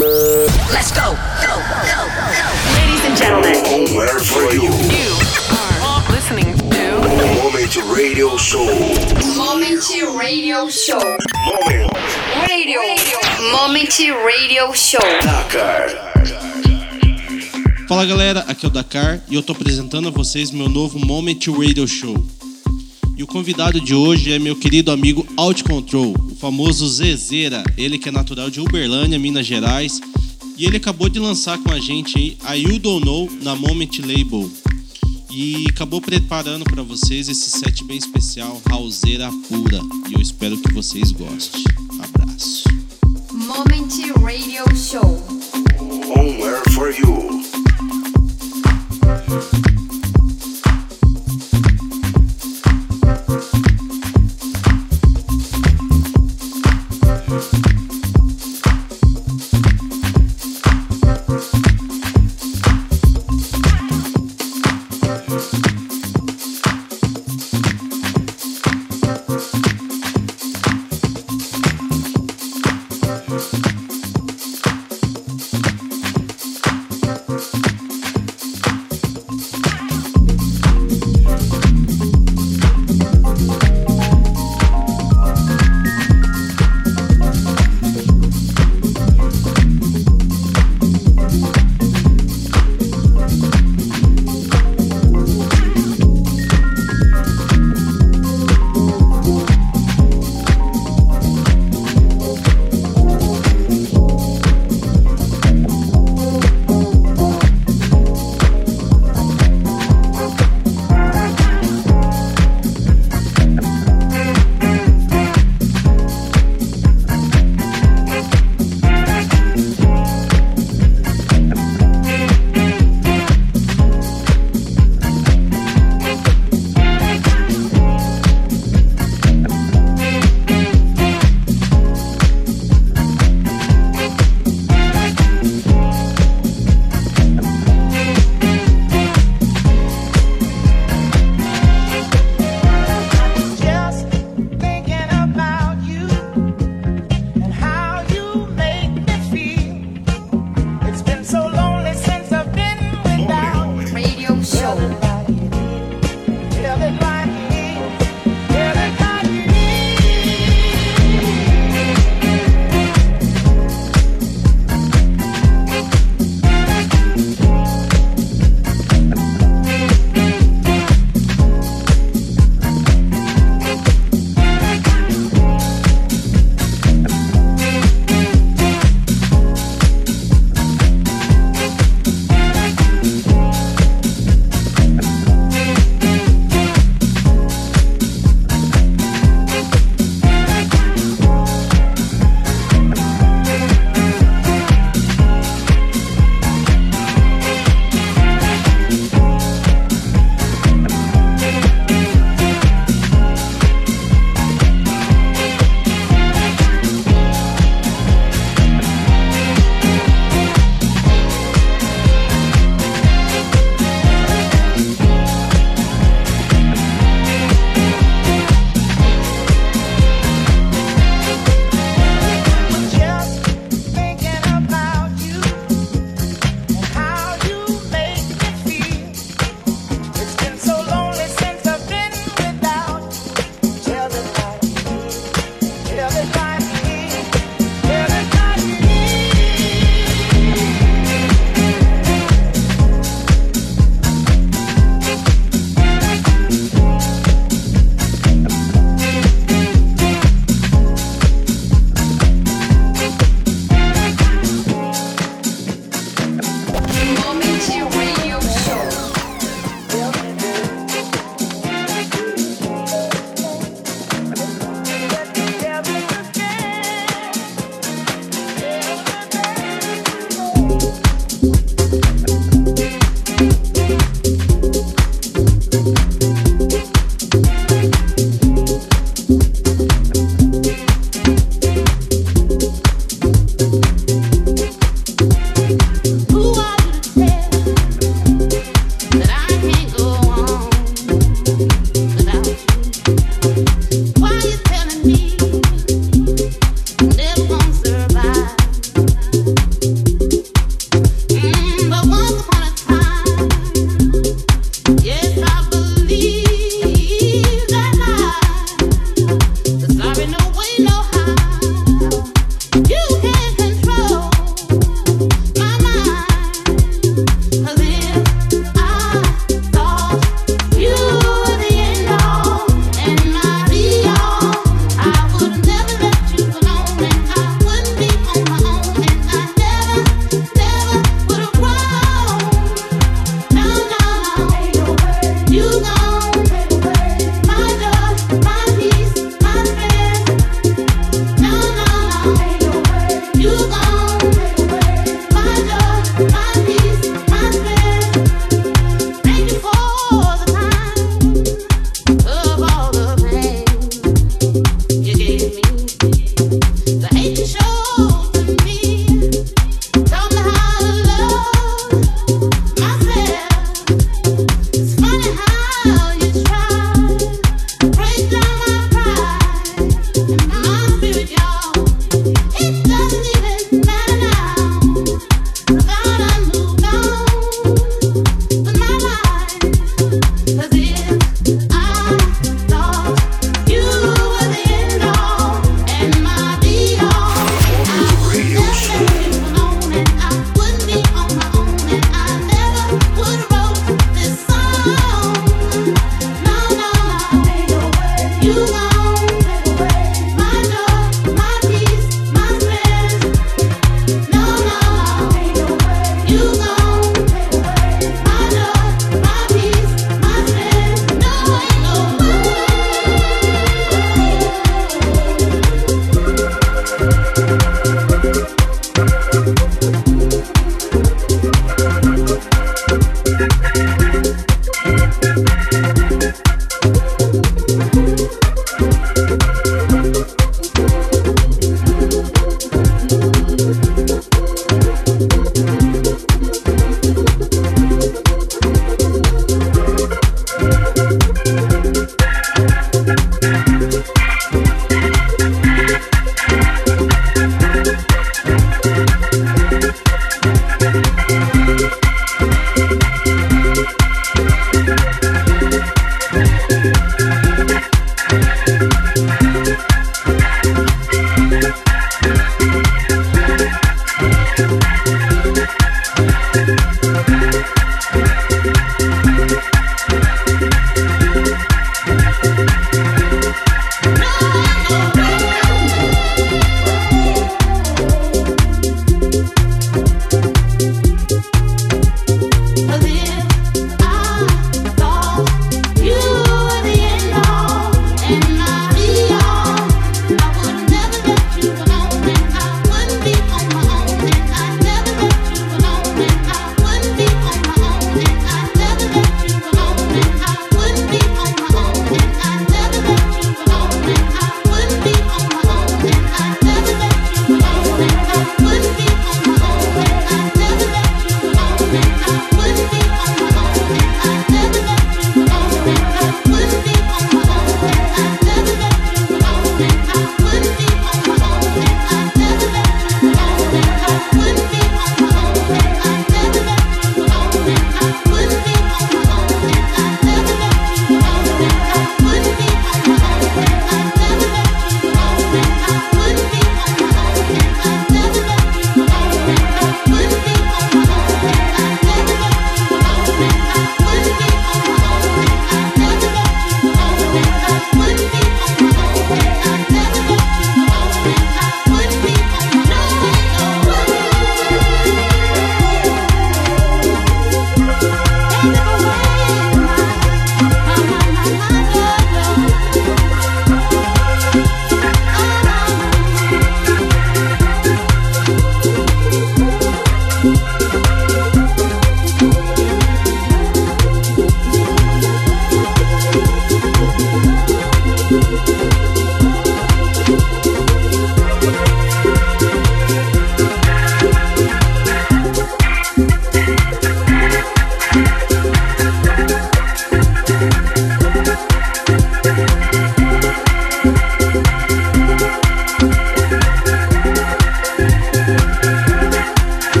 Let's go. Go. Go. Go. Ladies and gentlemen. Homewhere for you. You are listening to Moment Radio Show. Moment Radio Show. Moment Radio. Moment Radio Show. Dakar. Fala galera, aqui é o Dakar e eu tô apresentando a vocês meu novo Moment Radio Show. E o convidado de hoje é meu querido amigo Out Control, famoso Zezeira, ele que é natural de Uberlândia, Minas Gerais, e ele acabou de lançar com a gente aí a You Don't Know na Moment Label. E acabou preparando para vocês esse set bem especial, Houseira Pura, e eu espero que vocês gostem. Abraço. Moment Radio Show. Homewhere for you.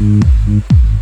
Mm-hmm.